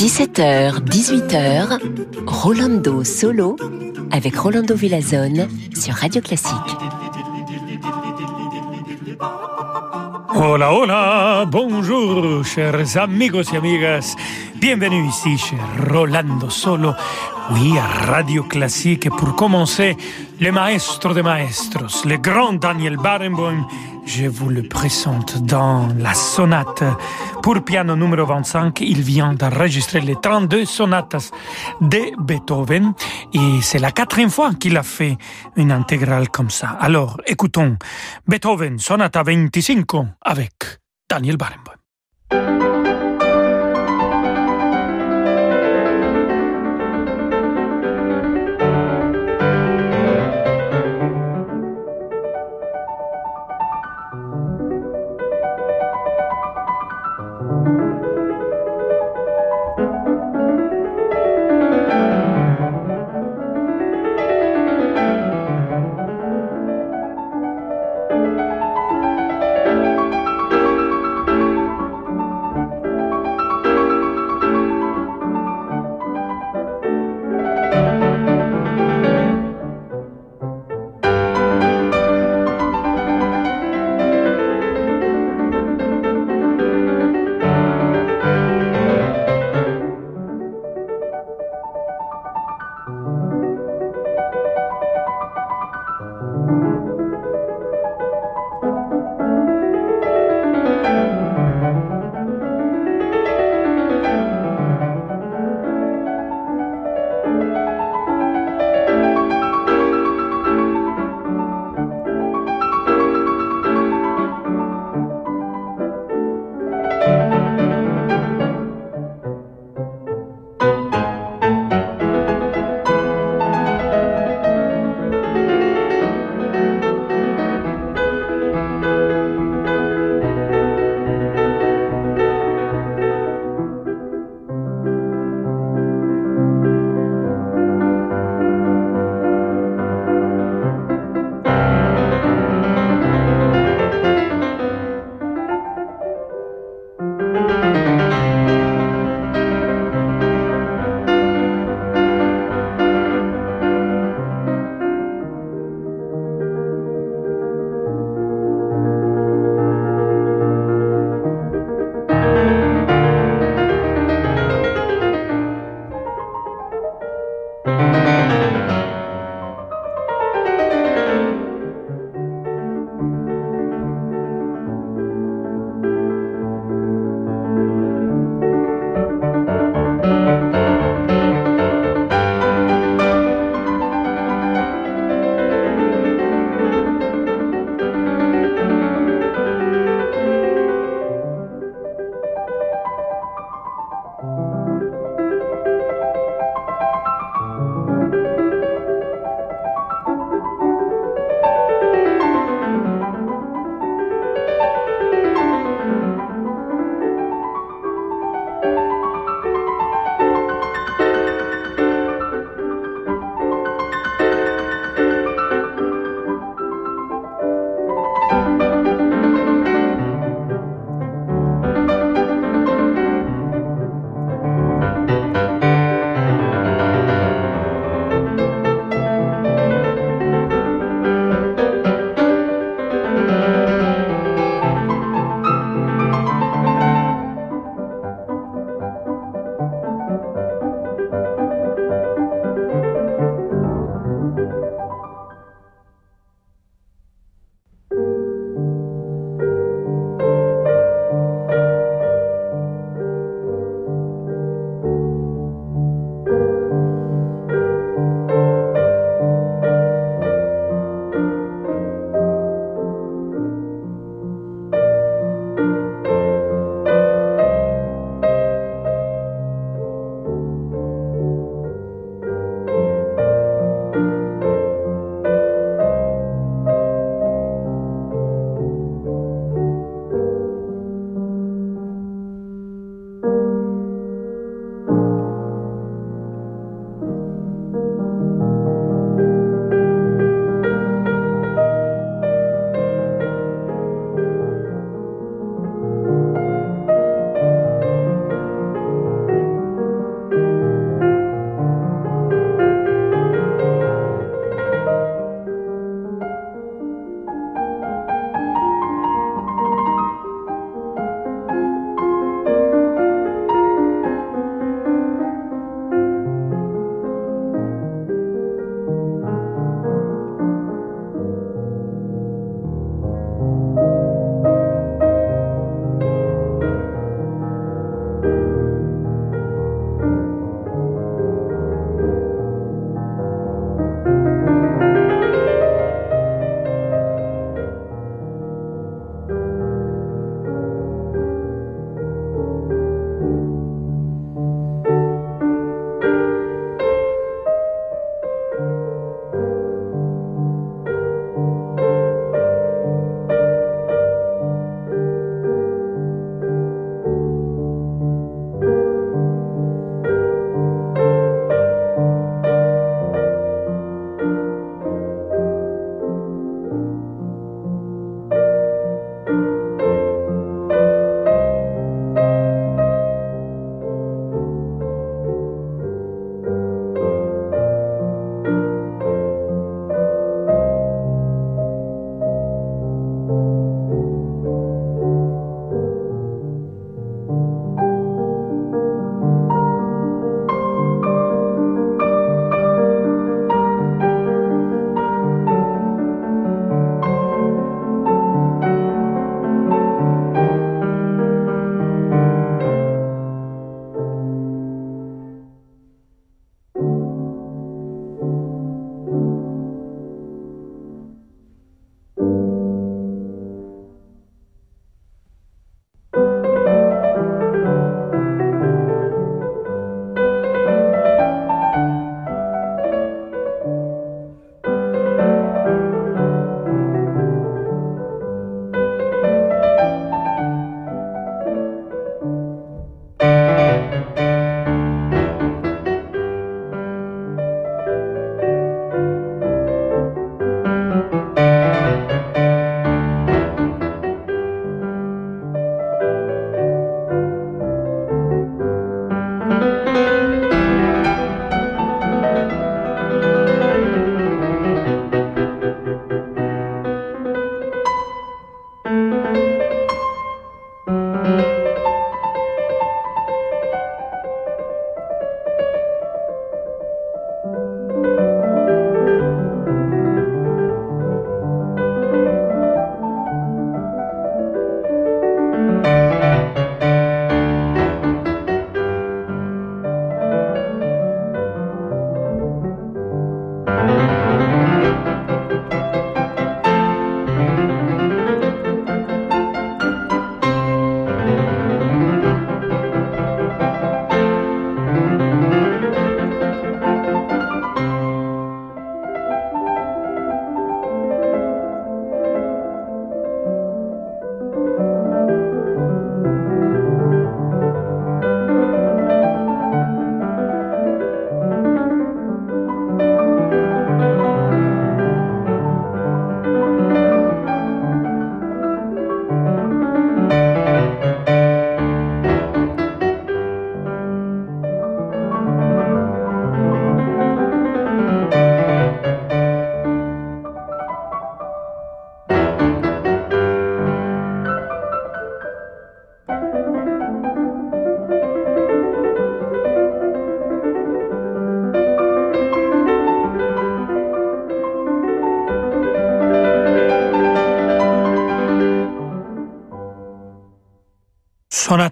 17h, 18h, Rolando Solo avec Rolando Villazone sur Radio Classique. Hola, hola, bonjour, chers amigos y amigas. Bienvenue ici chez Rolando Solo, oui, à Radio Classique. Et pour commencer, le maestro de maestros, le grand Daniel Barenboim, je vous le présente dans la sonate pour piano numéro 25. Il vient d'enregistrer les 32 sonates de Beethoven et c'est la quatrième fois qu'il a fait une intégrale comme ça. Alors, écoutons Beethoven, sonata 25 avec Daniel Barenboim.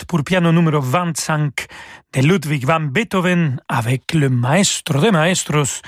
Pour piano numéro 25 de Ludwig van Beethoven avec le maestro de maestros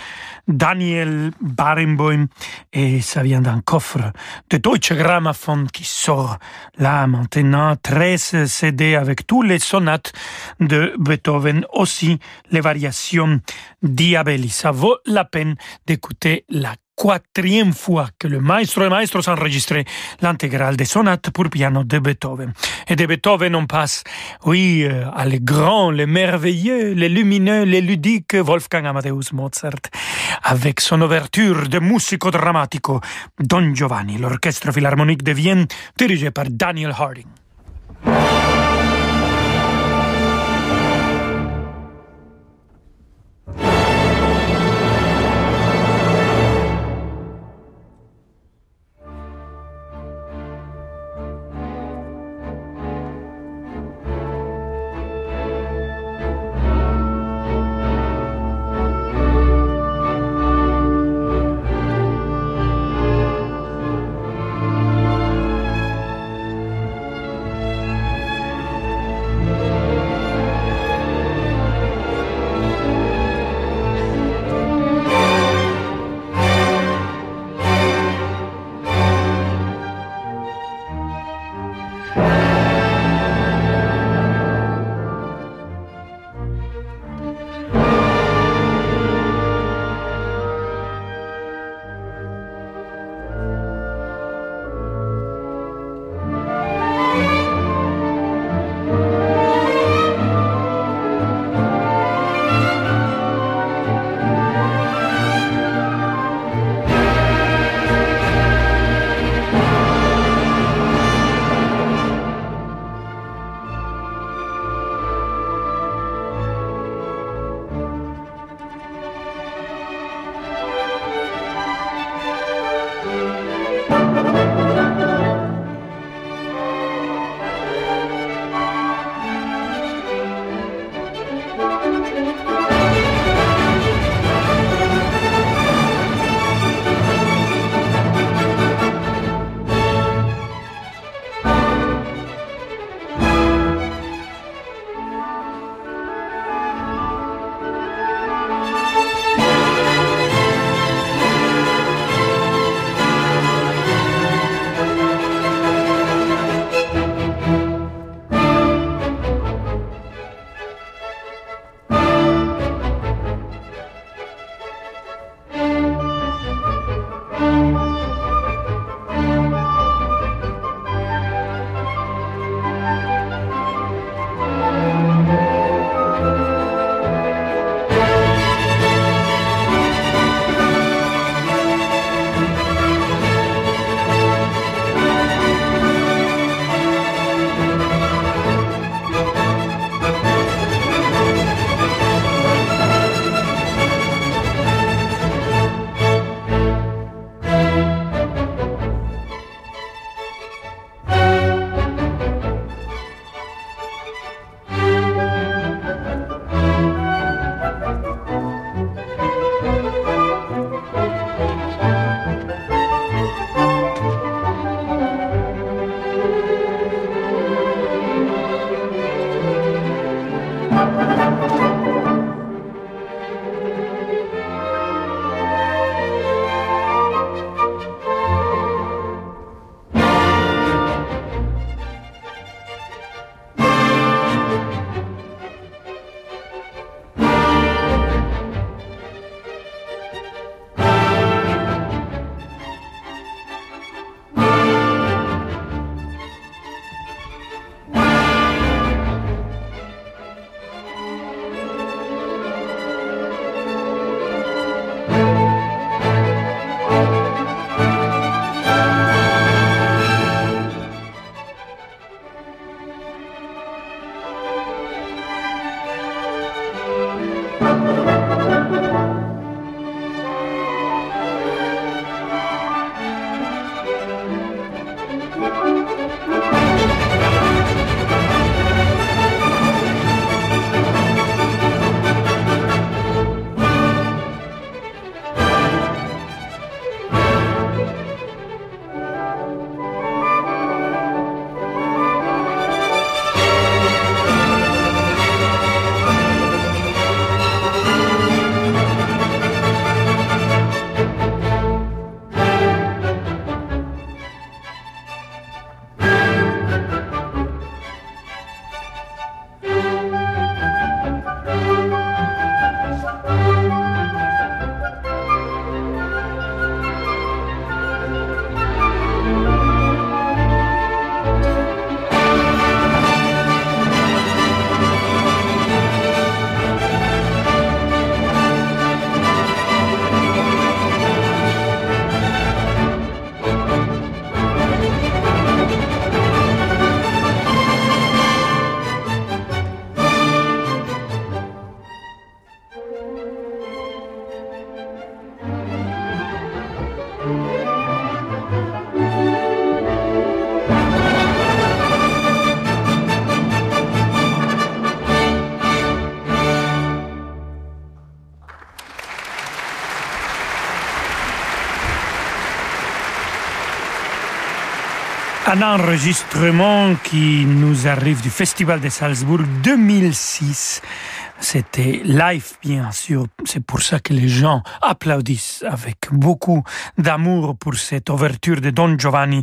Daniel Barenboim et ça vient d'un coffre de Deutsche Grammophon qui sort là maintenant 13 CD avec tous les sonates de Beethoven aussi les variations Diabelli. Ça vaut la peine d'écouter la quatrième fois que le maestro et maestro s'enregistrait l'intégrale des sonates pour piano de Beethoven. Et de Beethoven, on passe, oui, euh, à les grands, les merveilleux, les lumineux, les ludiques Wolfgang Amadeus Mozart, avec son ouverture de musico drammatico Don Giovanni, l'orchestre philharmonique de Vienne, dirigé par Daniel Harding. Un enregistrement qui nous arrive du Festival de Salzbourg 2006. C'était live, bien sûr. C'est pour ça que les gens applaudissent avec beaucoup d'amour pour cette ouverture de Don Giovanni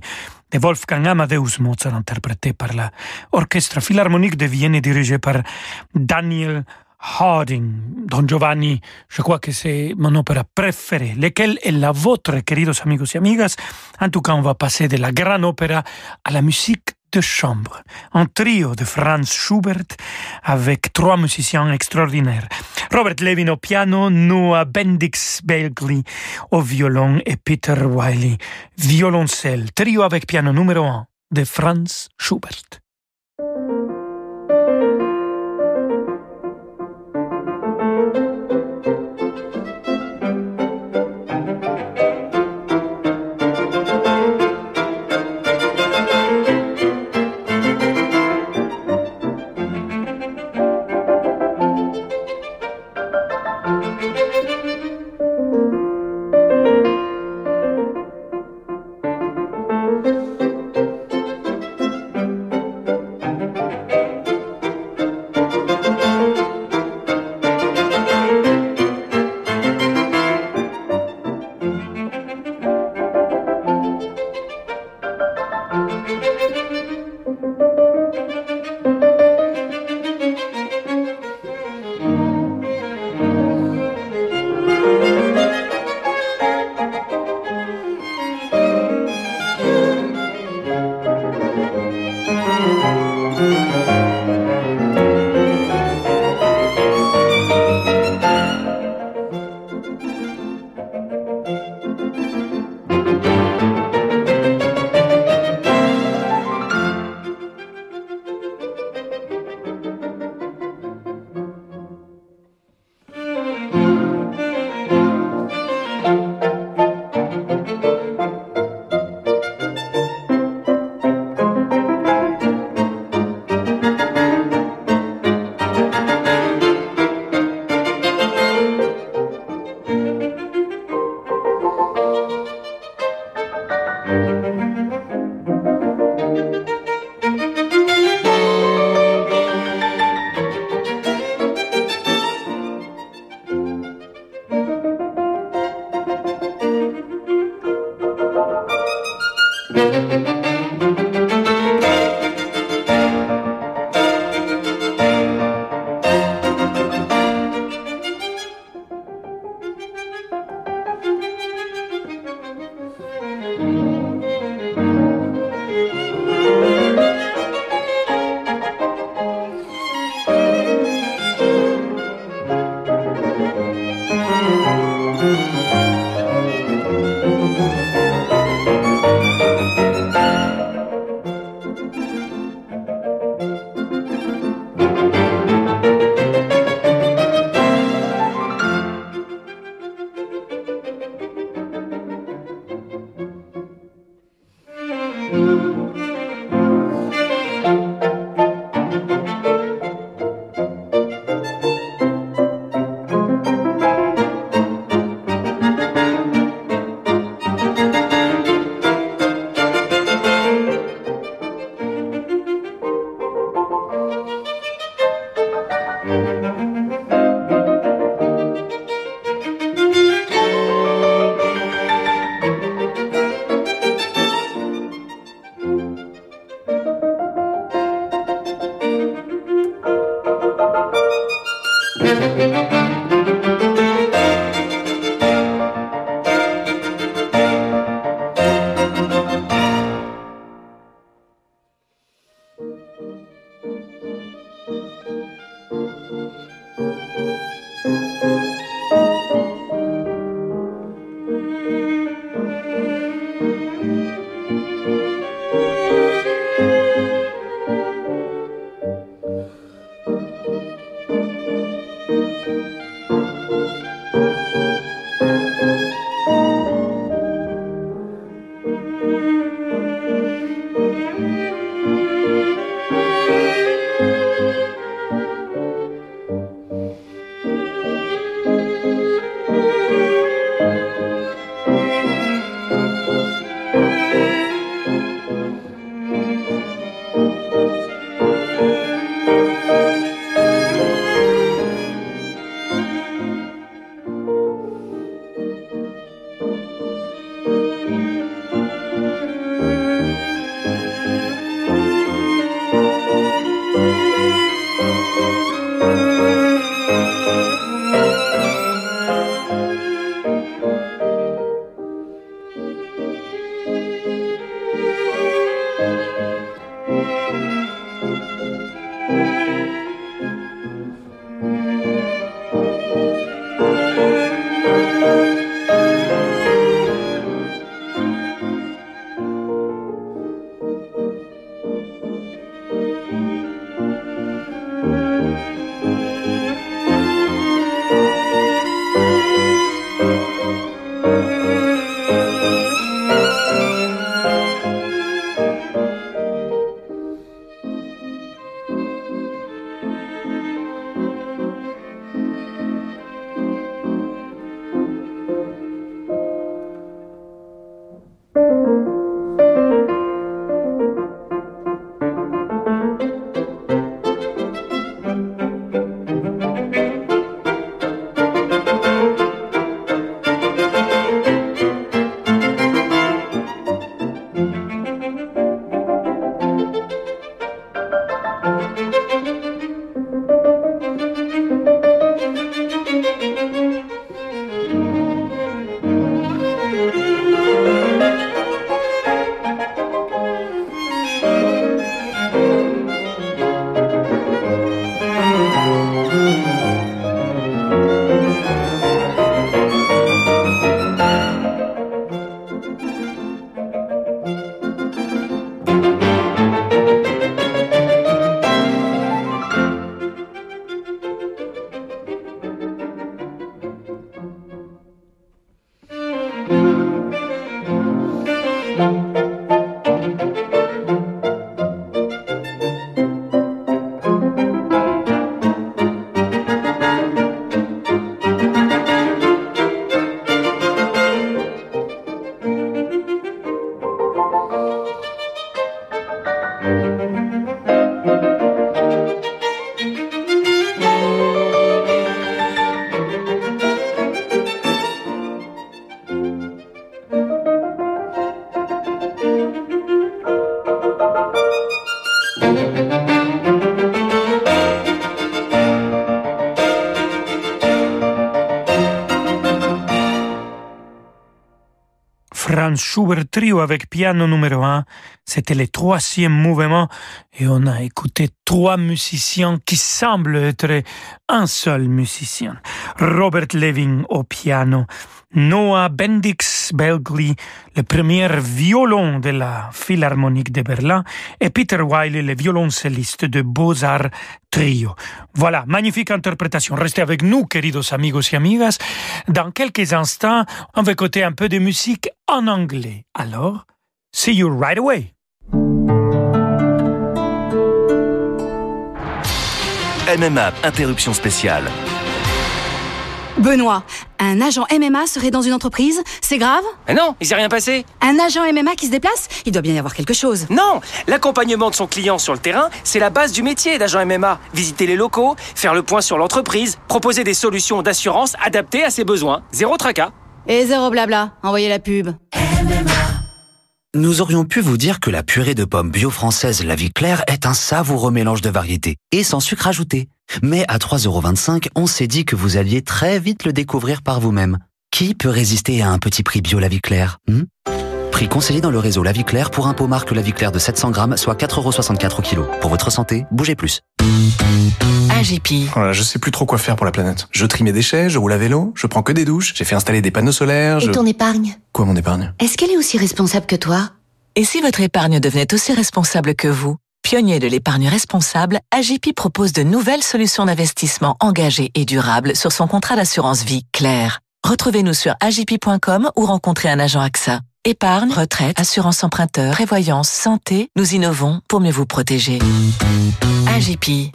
de Wolfgang Amadeus Mozart, interprété par l'Orchestre Philharmonique de Vienne dirigé par Daniel Harding, Don Giovanni, je crois que c'est mon opéra préféré. Lequel est la vôtre, queridos amigos y amigas? En tout cas, on va passer de la grande opéra à la musique de chambre. Un trio de Franz Schubert avec trois musiciens extraordinaires. Robert Levin au piano, Noah Bendix Bagley au violon et Peter Wiley violoncelle. Trio avec piano numéro un de Franz Schubert. Schubert Trio avec piano numéro 1. C'était le troisième mouvement et on a écouté trois musiciens qui semblent être un seul musicien. Robert Levin au piano, Noah Bendix Belgli, le premier violon de la Philharmonique de Berlin, et Peter Wiley, le violoncelliste de Beaux-Arts Trio. Voilà, magnifique interprétation. Restez avec nous, queridos amigos y amigas. Dans quelques instants, on va écouter un peu de musique en anglais. Alors, see you right away. MMA, interruption spéciale. Benoît, un agent MMA serait dans une entreprise C'est grave? Mais non, il s'est rien passé. Un agent MMA qui se déplace Il doit bien y avoir quelque chose. Non, l'accompagnement de son client sur le terrain, c'est la base du métier d'agent MMA. Visiter les locaux, faire le point sur l'entreprise, proposer des solutions d'assurance adaptées à ses besoins. Zéro tracas. Et zéro blabla, envoyez la pub. Nous aurions pu vous dire que la purée de pommes bio française La Vie Claire est un savoureux mélange de variétés et sans sucre ajouté. Mais à 3,25€, on s'est dit que vous alliez très vite le découvrir par vous-même. Qui peut résister à un petit prix bio La Vie Claire hmm? Prix conseillé dans le réseau La Vie Claire pour un pot marque La Vie Claire de 700 grammes, soit 4,64€ au kilo. Pour votre santé, bougez plus. AGP. Voilà, je sais plus trop quoi faire pour la planète. Je trie mes déchets, je roule à vélo, je prends que des douches, j'ai fait installer des panneaux solaires. Et ton épargne? Quoi mon épargne? Est-ce qu'elle est aussi responsable que toi? Et si votre épargne devenait aussi responsable que vous? Pionnier de l'épargne responsable, AGP propose de nouvelles solutions d'investissement engagées et durables sur son contrat d'assurance vie clair. Retrouvez-nous sur agp.com ou rencontrez un agent AXA. Épargne, retraite, assurance emprunteur, prévoyance, santé, nous innovons pour mieux vous protéger. AGP.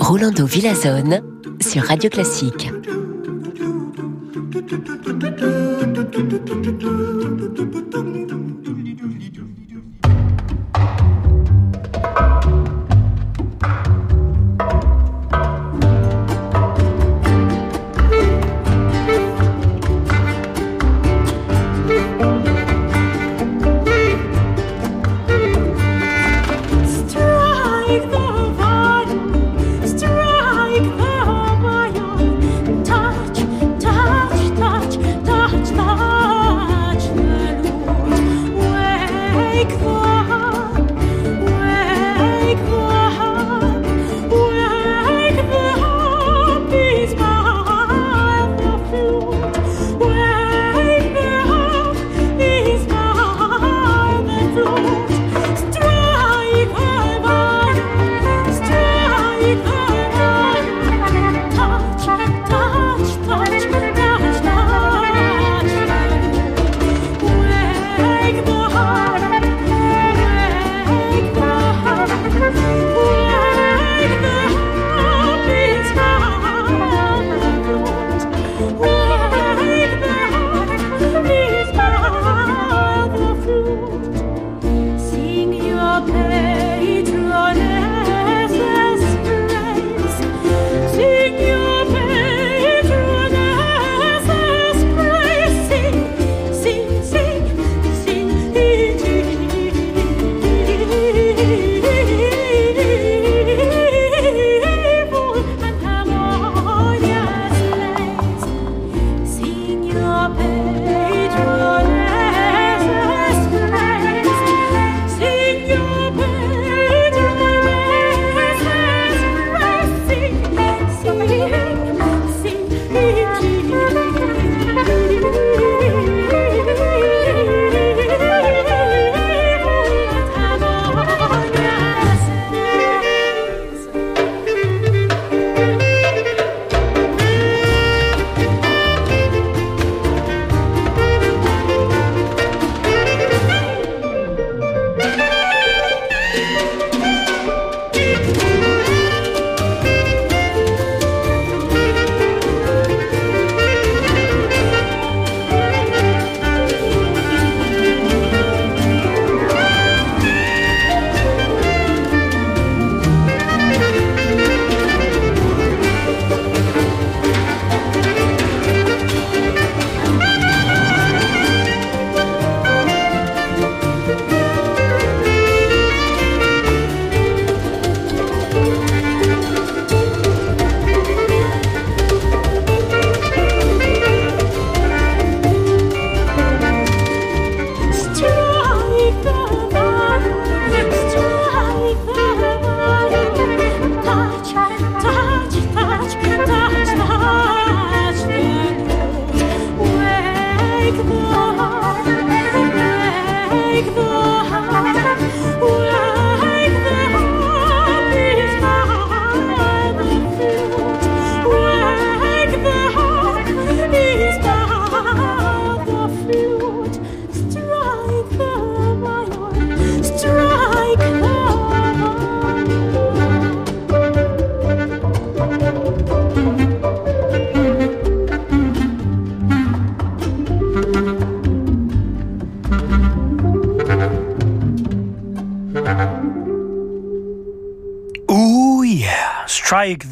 Rolando Villazone sur Radio Classique.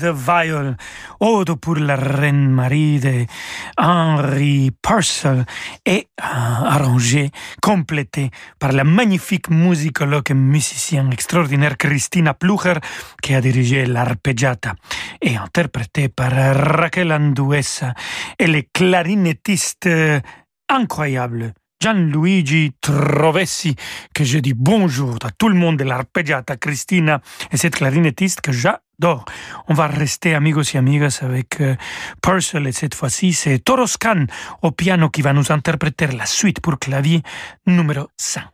The Viol, Ode pour la Reine Marie de Henry Purcell et euh, arrangé, complété par la magnifique musicologue et musicienne extraordinaire Christina Plucher qui a dirigé l'arpeggiata et interprété par Raquel Anduesa et les clarinettistes incroyables Gianluigi Trovessi, que je dis bonjour à tout le monde de l'arpeggiata, Christina et cette clarinettiste que j'adore. On va rester amigos et amigas avec euh, Purcell et cette fois-ci c'est Toroscan au piano qui va nous interpréter la suite pour clavier numéro 5.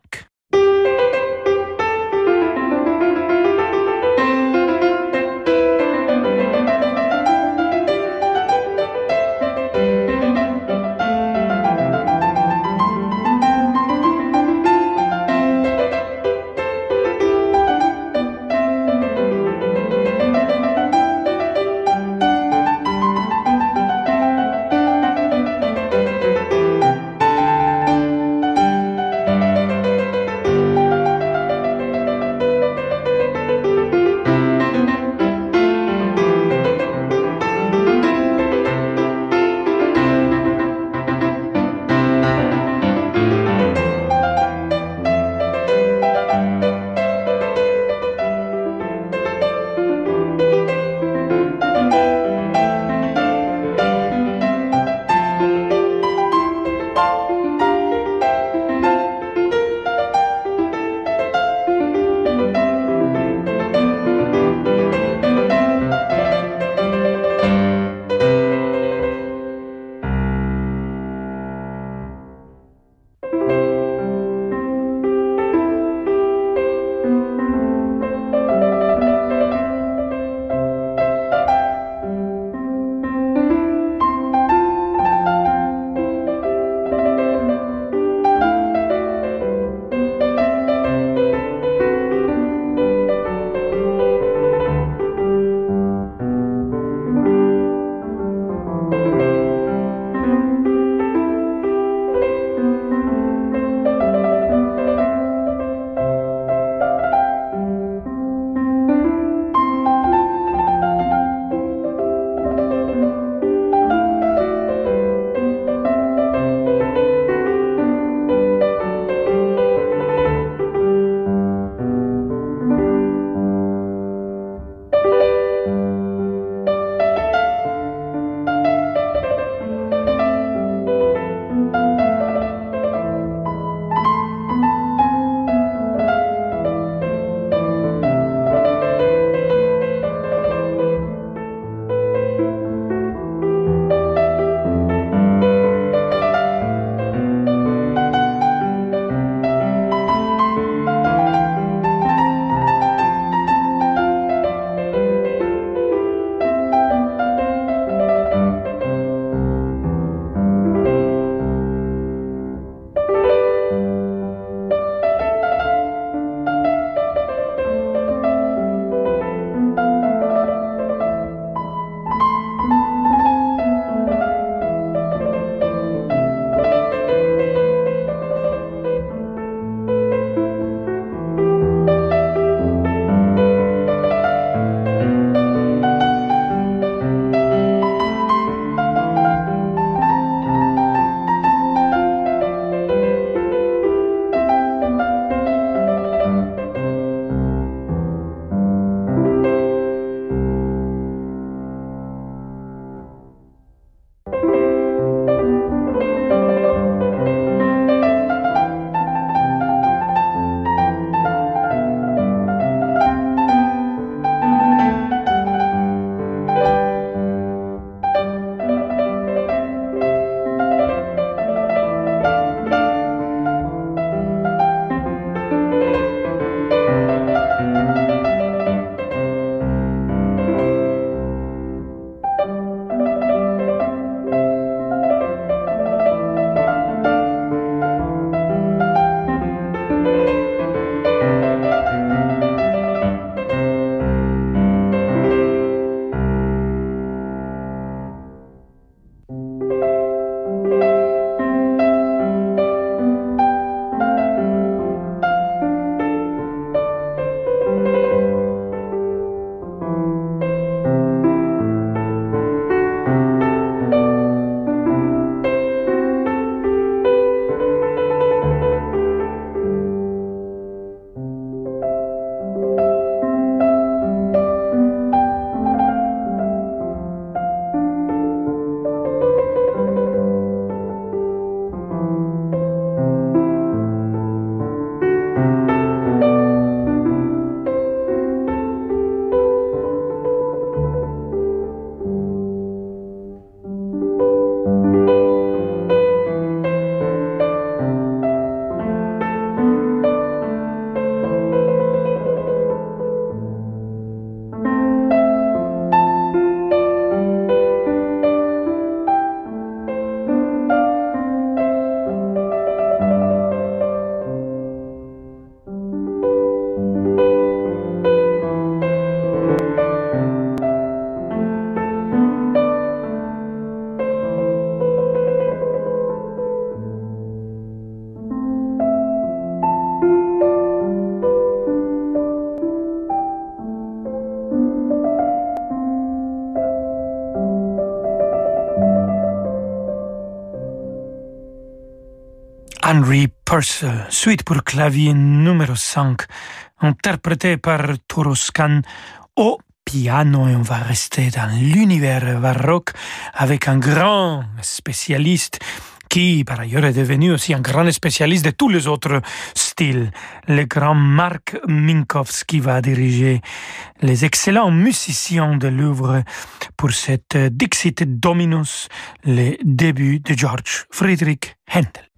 Purcell, suite pour clavier numéro 5, interprété par Toroscan au piano et on va rester dans l'univers baroque avec un grand spécialiste qui par ailleurs est devenu aussi un grand spécialiste de tous les autres styles. Le grand Mark Minkowski va diriger les excellents musiciens de Louvre pour cette Dixit Dominus, le début de George Friedrich Händel.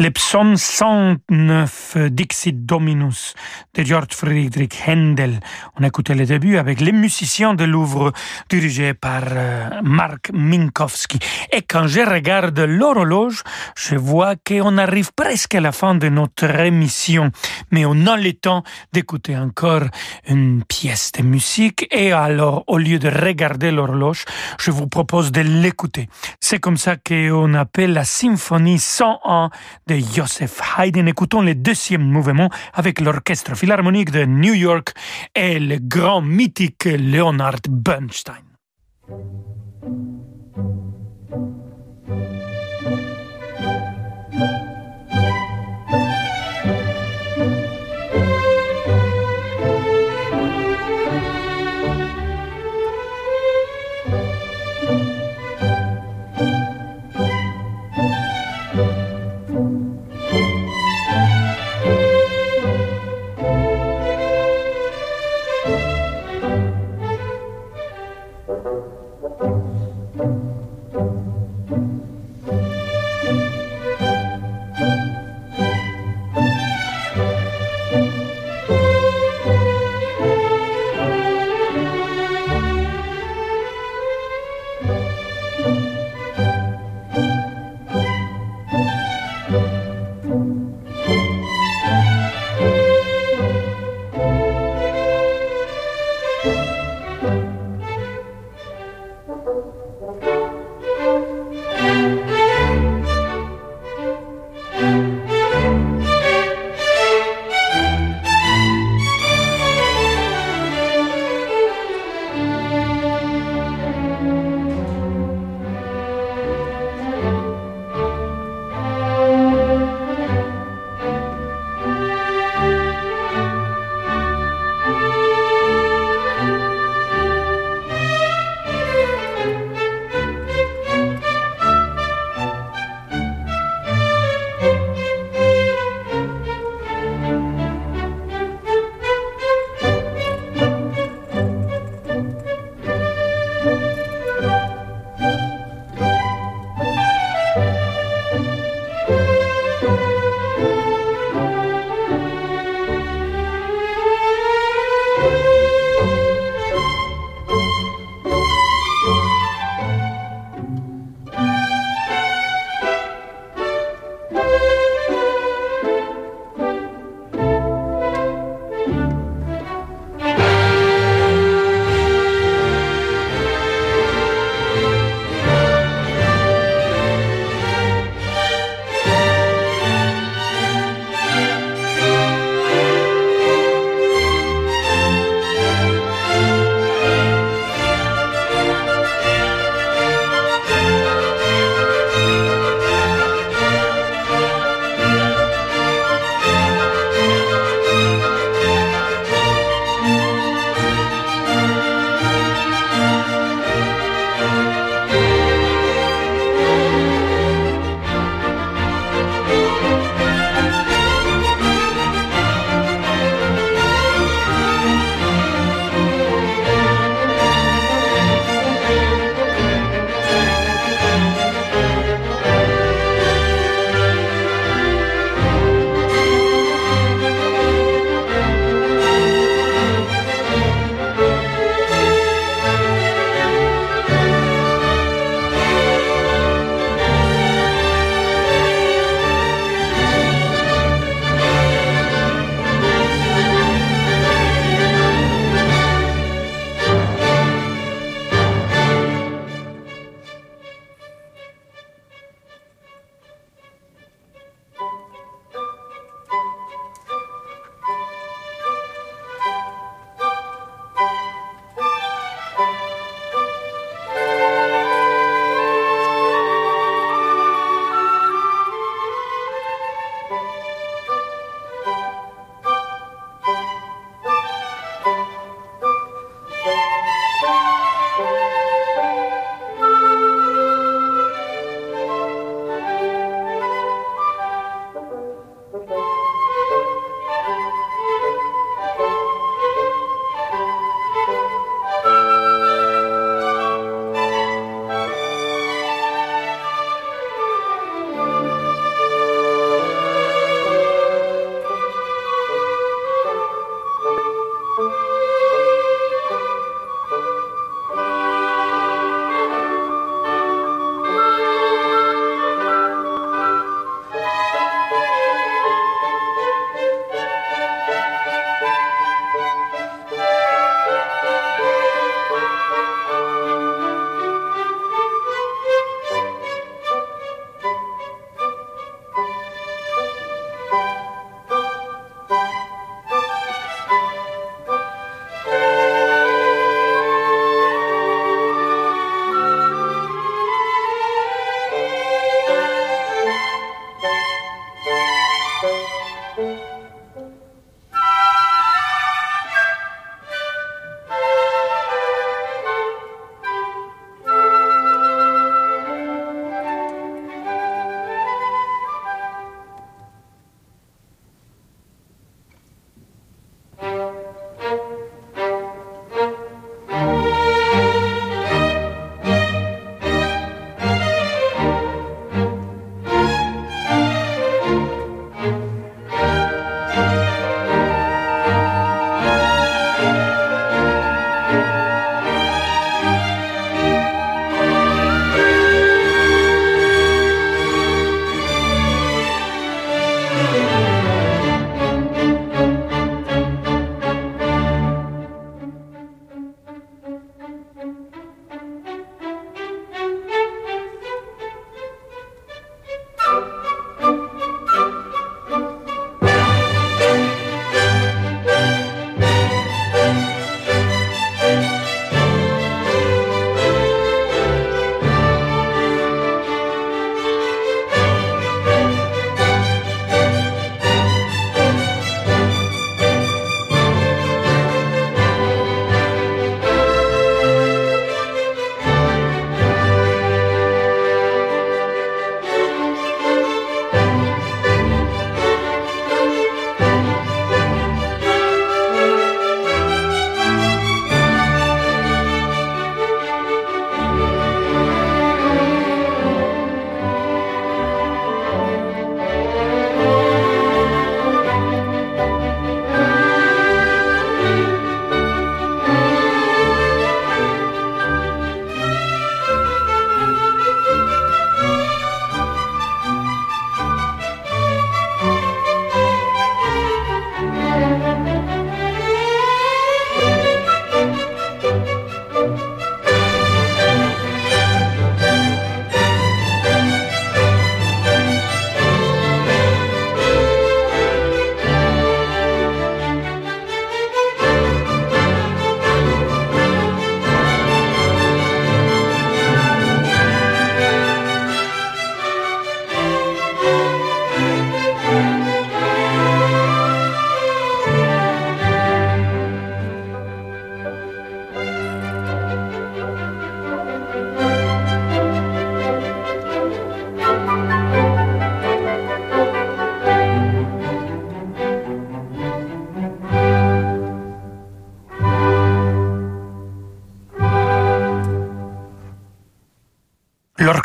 Le psaume 109 Dixit Dominus de George Friedrich Händel. On a écouté le début avec les musiciens de Louvre dirigés par euh, Marc Minkowski. Et quand je regarde l'horloge, je vois qu'on arrive presque à la fin de notre émission. Mais on a le temps d'écouter encore une pièce de musique. Et alors, au lieu de regarder l'horloge, je vous propose de l'écouter. C'est comme ça qu'on appelle la symphonie 101 de Joseph Haydn. Écoutons le deuxième mouvement avec l'Orchestre Philharmonique de New York et le grand mythique Leonard Bernstein.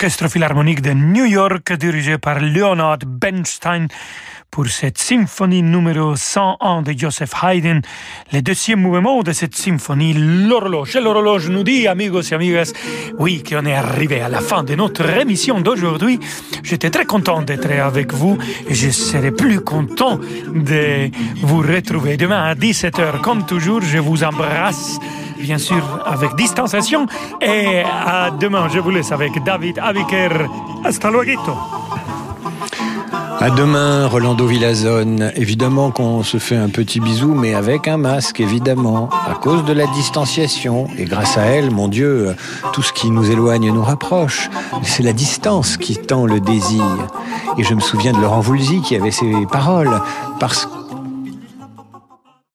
l'Orchestre Philharmonique de New York dirigé par Leonard Bernstein pour cette symphonie numéro 101 de Joseph Haydn. Le deuxième mouvement de cette symphonie, l'horloge. Et l'horloge nous dit, amigos et amigas, oui, qu'on est arrivé à la fin de notre émission d'aujourd'hui. J'étais très content d'être avec vous et je serai plus content de vous retrouver demain à 17h. Comme toujours, je vous embrasse bien sûr avec distanciation. Et à demain, je vous laisse avec David Aviker. Hasta luego. À demain, Rolando Villazone. Évidemment qu'on se fait un petit bisou, mais avec un masque, évidemment, à cause de la distanciation. Et grâce à elle, mon Dieu, tout ce qui nous éloigne nous rapproche. C'est la distance qui tend le désir. Et je me souviens de Laurent Voulzy qui avait ces paroles. Parce